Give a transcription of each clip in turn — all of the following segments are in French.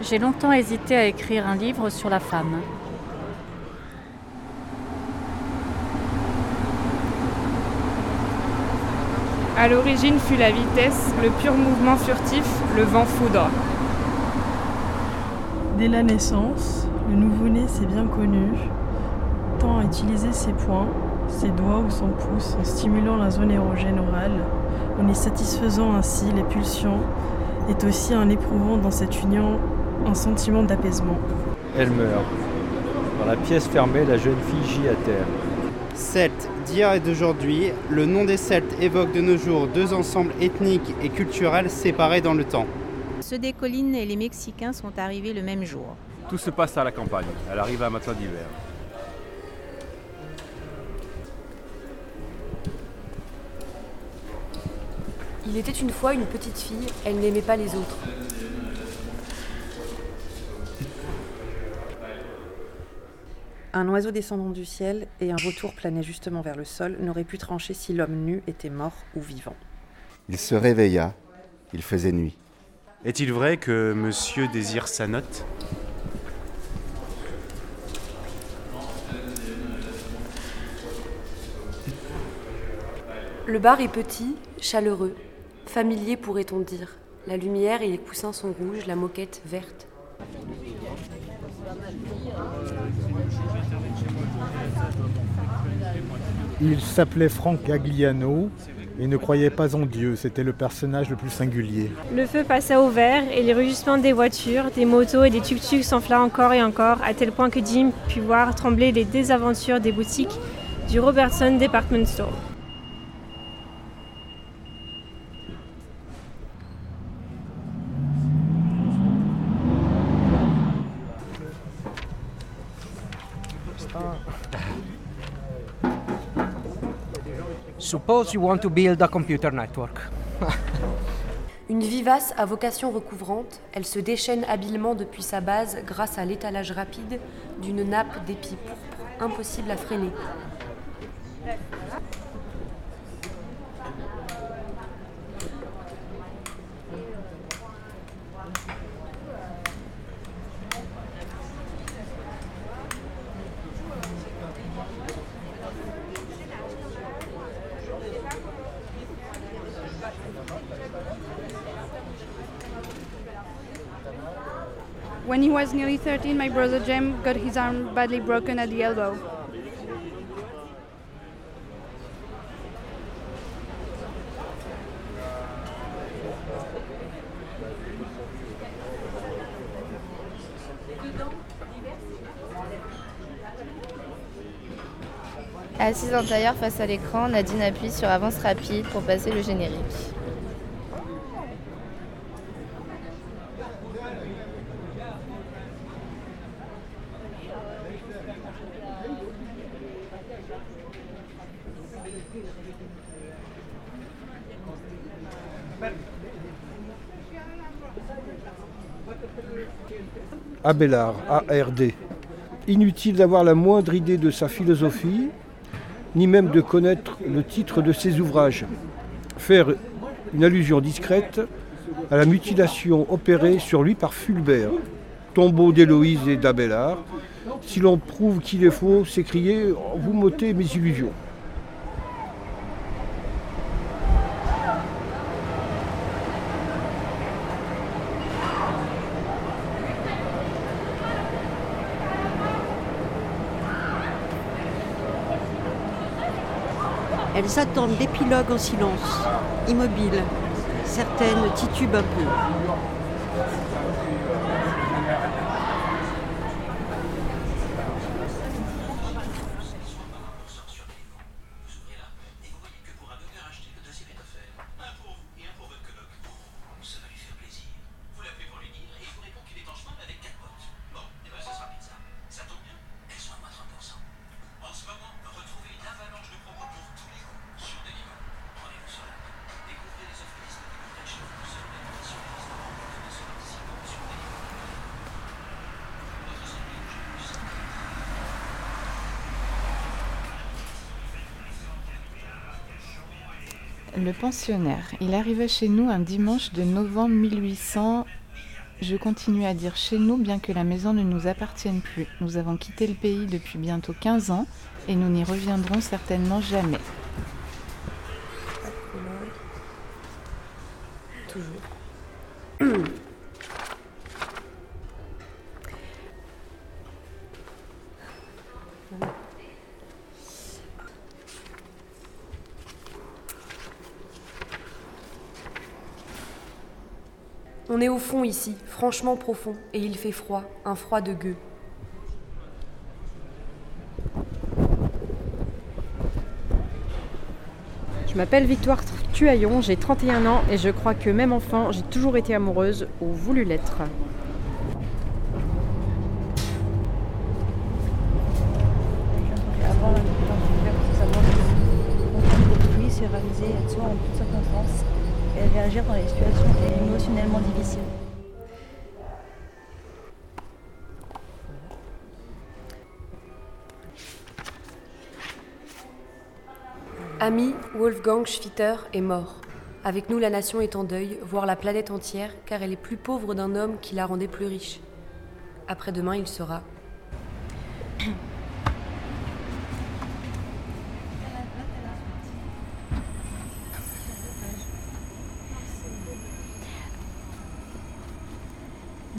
J'ai longtemps hésité à écrire un livre sur la femme. À l'origine fut la vitesse, le pur mouvement furtif, le vent foudre. Dès la naissance, le nouveau-né s'est bien connu, tend à utiliser ses poings, ses doigts ou son pouce en stimulant la zone érogène orale, en y satisfaisant ainsi les pulsions, est aussi en éprouvant dans cette union un sentiment d'apaisement. Elle meurt. Dans la pièce fermée, la jeune fille gît à terre. Celtes d'hier et d'aujourd'hui, le nom des Celtes évoque de nos jours deux ensembles ethniques et culturels séparés dans le temps. Ceux des collines et les Mexicains sont arrivés le même jour. Tout se passe à la campagne. Elle arrive à matin d'hiver. Il était une fois une petite fille, elle n'aimait pas les autres. Un oiseau descendant du ciel et un retour planait justement vers le sol n'auraient pu trancher si l'homme nu était mort ou vivant. Il se réveilla, il faisait nuit. Est-il vrai que monsieur désire sa note Le bar est petit, chaleureux, familier pourrait-on dire. La lumière et les coussins sont rouges, la moquette verte. Il s'appelait Frank Gagliano et ne croyait pas en Dieu. C'était le personnage le plus singulier. Le feu passa au vert et les rugissements des voitures, des motos et des tuk-tuks s'enfla encore et encore, à tel point que Jim put voir trembler les désaventures des boutiques du Robertson Department Store. Suppose you want to build a computer network. Une vivace à vocation recouvrante, elle se déchaîne habilement depuis sa base grâce à l'étalage rapide d'une nappe d'épis pourpres impossible à freiner. When he was nearly 13, my brother Jem got his arm badly broken at the elbow. Assise tailleur face à l'écran, Nadine appuie sur avance rapide pour passer le générique. Abélard, ARD. Inutile d'avoir la moindre idée de sa philosophie, ni même de connaître le titre de ses ouvrages. Faire une allusion discrète à la mutilation opérée sur lui par Fulbert, tombeau d'Héloïse et d'Abélard. Si l'on prouve qu'il est faux, s'écrier Vous m'ôtez mes illusions. Elles attendent l'épilogue en silence, immobiles. Certaines titubent un peu. Le pensionnaire. Il arriva chez nous un dimanche de novembre 1800. Je continue à dire chez nous bien que la maison ne nous appartienne plus. Nous avons quitté le pays depuis bientôt 15 ans et nous n'y reviendrons certainement jamais. Toujours. On est au fond ici, franchement profond, et il fait froid, un froid de gueux. Je m'appelle Victoire Tuaillon, j'ai 31 ans et je crois que même enfant, j'ai toujours été amoureuse ou voulu l'être. Avant la en réagir dans les situations émotionnellement difficiles. Ami Wolfgang Schwitter est mort. Avec nous, la nation est en deuil, voire la planète entière, car elle est plus pauvre d'un homme qui la rendait plus riche. Après-demain, il sera.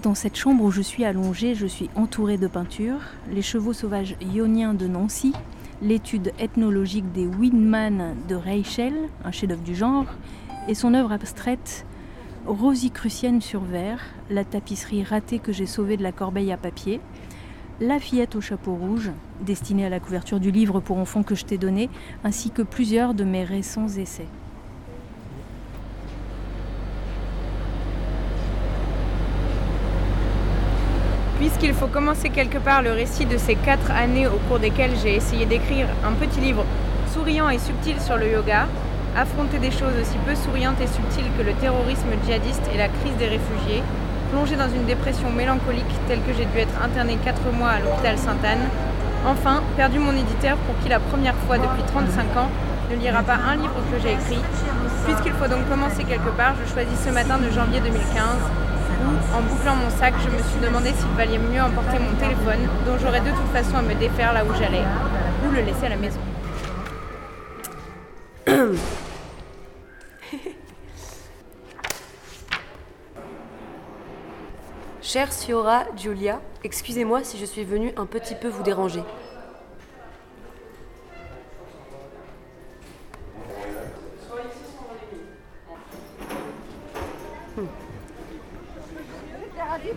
Dans cette chambre où je suis allongée, je suis entourée de peintures, les chevaux sauvages ioniens de Nancy, l'étude ethnologique des Windman de Reichel, un chef-d'œuvre du genre, et son œuvre abstraite Rosicrucienne sur verre, la tapisserie ratée que j'ai sauvée de la corbeille à papier, la fillette au chapeau rouge, destinée à la couverture du livre pour enfants que je t'ai donné, ainsi que plusieurs de mes récents essais. Puisqu'il faut commencer quelque part le récit de ces quatre années au cours desquelles j'ai essayé d'écrire un petit livre souriant et subtil sur le yoga, affronter des choses aussi peu souriantes et subtiles que le terrorisme djihadiste et la crise des réfugiés, plonger dans une dépression mélancolique telle que j'ai dû être interné quatre mois à l'hôpital Sainte-Anne, enfin, perdu mon éditeur pour qui la première fois depuis 35 ans ne lira pas un livre que j'ai écrit. Puisqu'il faut donc commencer quelque part, je choisis ce matin de janvier 2015 en bouclant mon sac, je me suis demandé s'il valait mieux emporter mon téléphone, dont j'aurais de toute façon à me défaire là où j'allais, ou le laisser à la maison. Chère Siora Giulia, excusez-moi si je suis venue un petit peu vous déranger.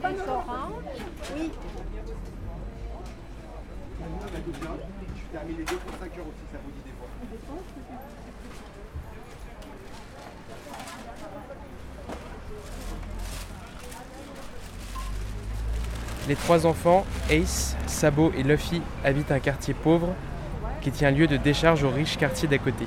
Oui. Les trois enfants, Ace, Sabo et Luffy, habitent un quartier pauvre qui tient lieu de décharge au riche quartier d'à côté.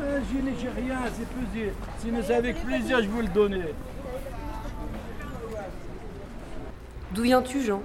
Euh, je n'ai rien, c'est pesé. Si avez avec plaisir, je vous le donnais. D'où viens-tu, Jean?